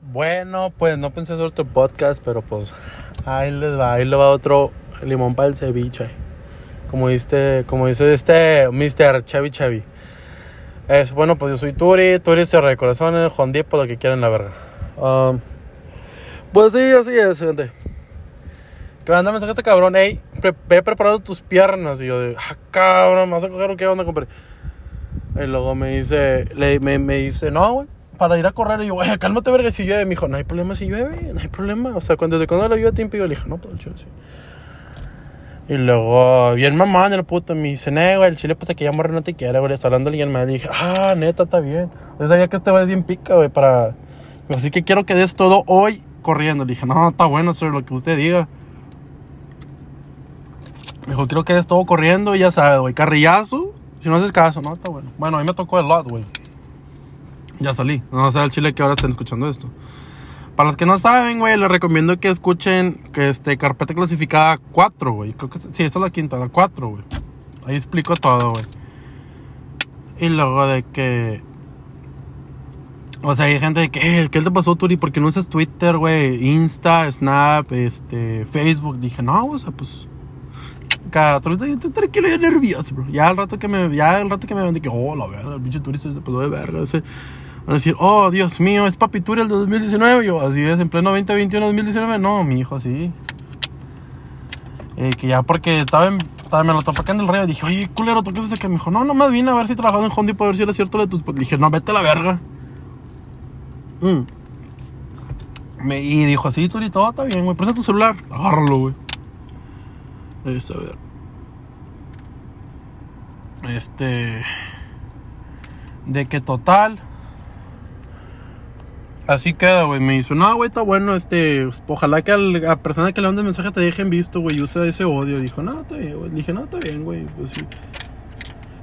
Bueno, pues no pensé hacer otro podcast, pero pues ahí les va, ahí le va otro limón para el ceviche. Como dice, como dice este Mr. Chevy Chevy. Es, bueno, pues yo soy Turi, Turi Cerra de Corazones, Juan Diep, por lo que quieran la verga. Um, pues sí, así es, gente. Que me manda mensaje este cabrón, ey, pre ve preparando tus piernas. Y yo de, ah, cabrón, ¿me vas a coger o qué onda, compadre? Y luego me dice, le, me, me dice, no, güey, para ir a correr. Y yo, güey, cálmate, verga, si llueve. Me dijo, no hay problema si llueve, no hay problema. O sea, cuando, desde cuando la lluvia te impide, le dije, no, pues el chile sí. Y luego, bien mamá, el puto, me dice, no, güey, el chile, pues que ya morre no te quiere, güey. Hablando alguien más. Dije, ah, neta, está bien. Yo sabía que este va bien pica, güey, para. Así que quiero que des todo hoy corriendo. Le dije, no, está bueno, sir, lo que usted diga. Me dijo, quiero que des todo corriendo y ya sabes, güey, carrillazo. Si no haces caso, no, está bueno. Bueno, a mí me tocó el lot, güey. Ya salí. No sé el chile que ahora estén escuchando esto. Para los que no saben, güey, les recomiendo que escuchen que este carpeta clasificada 4, güey. Creo que sí, esa es la quinta, la 4, güey. Ahí explico todo, güey. Y luego de que. O sea, hay gente de que, eh, ¿qué te pasó, Turi? ¿Por qué no usas Twitter, güey? Insta, Snap, este, Facebook. Dije, no, o sea, pues. Cada yo estoy tranquilo y nervioso, bro. Ya el rato que me, ya el rato que me ven de que, oh, la verga, el pinche Turi se pasó de verga. Ese, Van decir, oh, Dios mío, es Papi Turi el de 2019. Yo, así es, en pleno 2021, 2019. No, mi hijo, así. Eh, que ya porque estaba, en, me lo topé acá en el río. Dije, oye, culero, ¿tú qué haces que Me dijo, no, nomás vine a ver si trabajaba en Hondi para ver si era cierto de tus. Pues dije, no, vete a la verga. Mm. Y dijo, así, Turi, todo está bien, güey. Presta tu celular. Agárralo, güey. Este, a ver. Este. De que total. Así queda, güey. Me dice, no, güey, está bueno. Este, ojalá que a la persona que le mande el mensaje te dejen visto, güey. Usa ese odio. Dijo, no, está bien, güey. Dije, no, está bien, güey. Pues sí.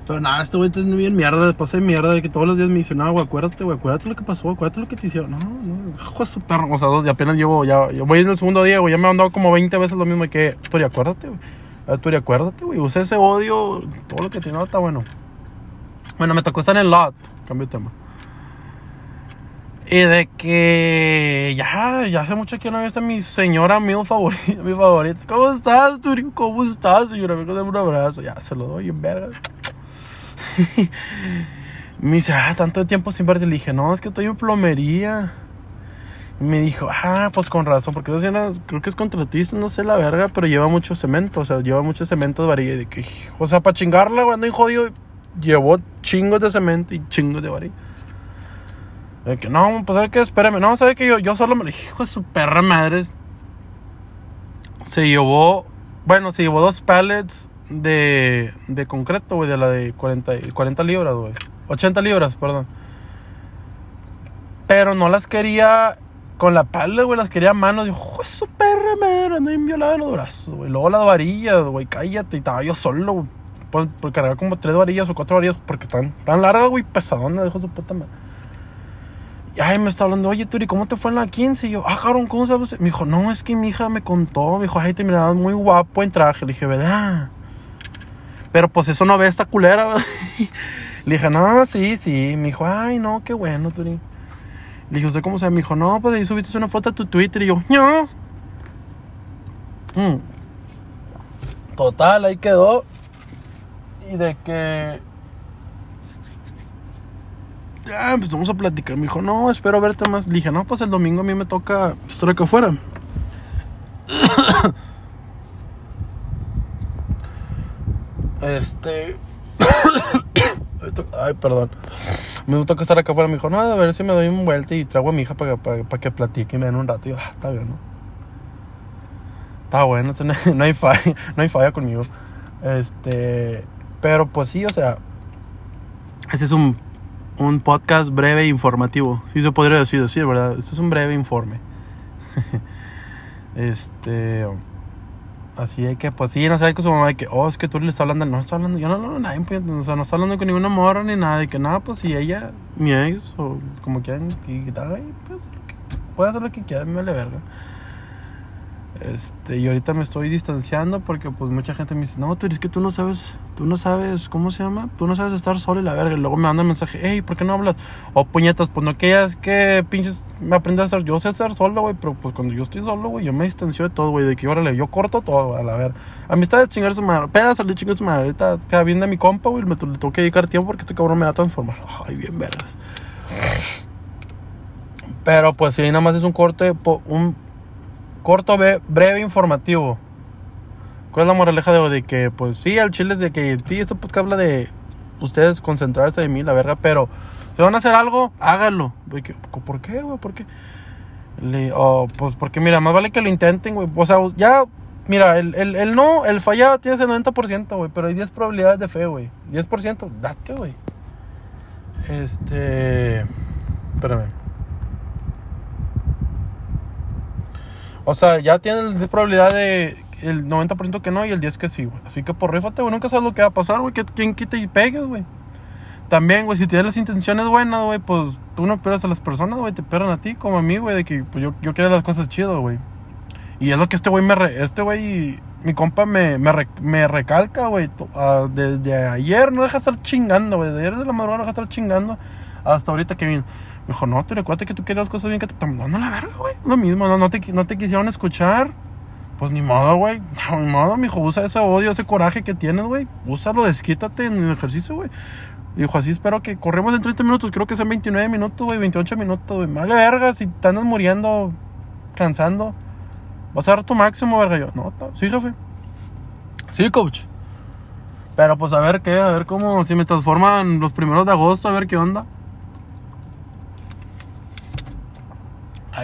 Pero nada, este güey está bien mierda. Después de mierda de que todos los días me dice, no, güey, acuérdate, güey. Acuérdate lo que pasó, acuérdate lo que te hicieron. No, no, hijo de su perro. O sea, dos, apenas llevo, ya, ya voy en el segundo día, güey. Ya me han dado como 20 veces lo mismo que, Turi, acuérdate, güey. Turi, acuérdate, güey. Usa ese odio. Todo lo que tiene está bueno. Bueno, me tocó estar en el lot. Cambio de tema. Y de que ya, ya hace mucho que no veo a mi señora mi favorita, mi favorita. ¿Cómo estás, Turín? ¿Cómo estás, señora? Vengo darme un abrazo. Ya, se lo doy en verga. me dice, ah, tanto tiempo sin verte. Le dije, no, es que estoy en plomería. Y me dijo, ah, pues con razón, porque yo señora, creo que es contratista, no sé la verga, pero lleva mucho cemento, o sea, lleva mucho cemento de varilla. Y de que, o sea, para chingarla, cuando jodido, llevó chingos de cemento y chingos de varilla. Que no, pues sabe que espérame, no, sabe que yo, yo solo me lo dije, hijo de su perra madre. Se llevó, bueno, se llevó dos pallets de, de concreto, güey, de la de 40, 40 libras, güey. 80 libras, perdón. Pero no las quería con la pallet, güey, las quería a mano. Dijo, de su perra madre, ando inviolado de los brazos, güey. Luego las varillas, güey, cállate. Y estaba yo solo, güey. Por, cargar como tres varillas o cuatro varillas, porque están tan largas, güey, pesadonas, dijo su puta madre. Ay, me está hablando, oye, Turi, ¿cómo te fue en la 15? Y yo, ah, cabrón, ¿cómo sabes? Me dijo, no, es que mi hija me contó. Me dijo, ay, te mirabas muy guapo en traje. Le dije, ¿verdad? Pero pues eso no ve esta culera, ¿verdad? Le dije, no, sí, sí. Me dijo, ay, no, qué bueno, Turi. Le dije, ¿usted cómo sabe? Me dijo, no, pues ahí subiste una foto a tu Twitter. Y yo, no. Mm. Total, ahí quedó. Y de que ya, pues a platicar. Me dijo, no, espero verte más. Le dije, no, pues el domingo a mí me toca estar acá afuera. este. Ay, perdón. Me toca estar acá afuera. Me dijo, no, a ver si me doy un vuelta y traigo a mi hija para, para, para que platique y me den un rato. Y yo, ah, está bien, ¿no? Está bueno, no hay falla, no hay falla conmigo. Este. Pero pues sí, o sea. Ese es un un podcast breve e informativo. Sí se podría decir, decir, ¿verdad? Este es un breve informe. este. Así es que, pues sí, no sé, con su mamá de que, oh, es que tú le estás hablando, no está hablando, yo no hablo nadie, pues, o sea, no está hablando con ninguna morra ni nada, y que nada, pues si ella, mi ex, o como quieran, y tal, pues, puede hacer lo que quiera, me vale verga. Este, y ahorita me estoy distanciando porque pues mucha gente me dice, no, tú es que tú no sabes, tú no sabes, ¿cómo se llama? Tú no sabes estar solo y la verga. Y luego me mandan mensaje, hey, ¿por qué no hablas? O puñetas, pues no que ya es que pinches me aprendí a estar, yo sé estar solo, güey, pero pues cuando yo estoy solo, güey, yo me distancio de todo, güey, de que órale, yo corto todo, a la ver. Amistades chingar su madre, pedas salir chingar su madre. Ahorita queda bien de mi compa, güey, me le tengo que dedicar tiempo porque este cabrón me va a transformar. Ay, bien vergas. Pero pues si nada más es un corte, un corto, breve, informativo. ¿Cuál es la moraleja de, de que, pues sí, al chile es de que, sí, esto pues que habla de ustedes concentrarse de mí, la verga, pero si van a hacer algo, háganlo. ¿Por qué, güey? ¿Por qué? Oh, pues porque, mira, más vale que lo intenten, güey. O sea, ya, mira, el, el, el no, el fallado tiene ese 90%, güey, pero hay 10 probabilidades de fe, güey. 10%, date, güey. Este. Espérame. O sea, ya tienes la probabilidad de el 90% que no y el 10% que sí, güey. Así que por rífate, güey. Nunca sabes lo que va a pasar, güey. ¿Quién quita y pegues, güey? También, güey, si tienes las intenciones buenas, güey, pues tú no esperas a las personas, güey. Te esperan a ti, como a mí, güey, de que pues, yo, yo quiero las cosas chidas, güey. Y es lo que este güey me... este güey, mi compa me, me, recalca, güey. Desde ayer no deja de estar chingando, güey. Desde ayer de la madrugada no deja de estar chingando. Hasta ahorita que vino. Me dijo, no, tú recuerda que tú quieres las cosas bien, que te no, no la verga, güey. Lo mismo, no, no, te, no te quisieron escuchar. Pues ni modo, güey. Ni modo, mijo. Usa ese odio, ese coraje que tienes, güey. Úsalo, desquítate en el ejercicio, güey. Dijo, así espero que corremos en 30 minutos. Creo que sean 29 minutos, güey. 28 minutos, güey. Vale, verga. Si te andas muriendo, cansando. ¿Vas a dar tu máximo, verga? Yo, no, sí, jefe. Sí, coach. Pero pues a ver qué, a ver cómo, si me transforman los primeros de agosto, a ver qué onda.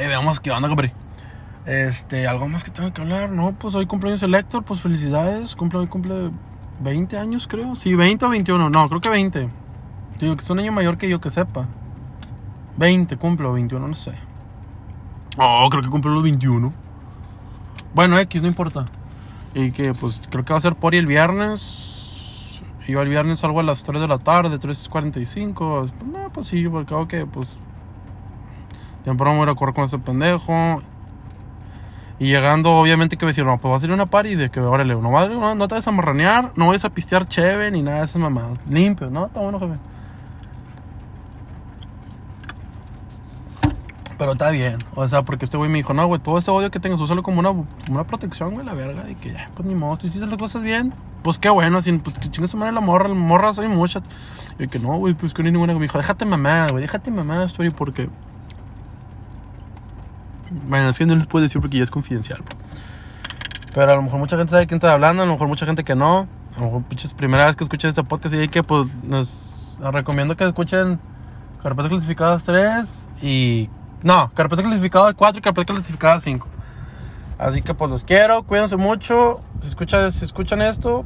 Ahí veamos qué onda, compadre. Este, algo más que tengo que hablar. No, pues hoy cumpleaños el Héctor, pues felicidades. Cumple, hoy cumple 20 años, creo. Sí, 20 o 21. No, creo que 20. Digo que es un año mayor que yo que sepa. 20 cumple o 21, no sé. Oh, creo que cumple los 21. Bueno, X, no importa. Y que pues creo que va a ser por el viernes. Yo el viernes salgo a las 3 de la tarde, 3.45. Pues, no, pues sí, porque creo que pues Temprano me voy a correr con ese pendejo. Y llegando, obviamente, que me decir, no, pues va a ser una party de que, órale, no, no, no te vas a marranear, no vayas a pistear cheve ni nada de esas mamadas. Limpio, ¿no? Está bueno, jefe. Pero está bien. O sea, porque este güey me dijo, no, güey, todo ese odio que tengas, úsalo como una, una protección, güey, la verga. Y que ya, pues ni modo, tú hiciste las cosas bien. Pues qué bueno, sin, pues que chingas madre la morra, la morra soy muchas. Y que no, güey, pues que no hay ninguna. Me dijo, déjate mamada, güey, déjate mamada, story, porque bueno, es que no les puedo decir porque ya es confidencial. Pero a lo mejor mucha gente sabe quién está hablando, a lo mejor mucha gente que no. A lo mejor es primera vez que escuchan este podcast y hay que, pues, nos recomiendo que escuchen Carpeta Clasificada 3 y... No, Carpeta Clasificada 4 y Carpeta Clasificada 5. Así que, pues, los quiero, cuídense mucho. Si escuchan, si escuchan esto,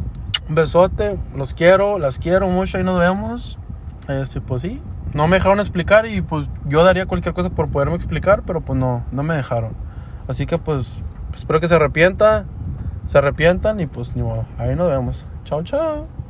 un besote, los quiero, las quiero mucho, ahí nos vemos. Este, pues sí, no me dejaron explicar y pues yo daría cualquier cosa por poderme explicar, pero pues no, no me dejaron. Así que pues espero que se arrepienta, se arrepientan y pues ni modo, ahí nos vemos. Chao, chao.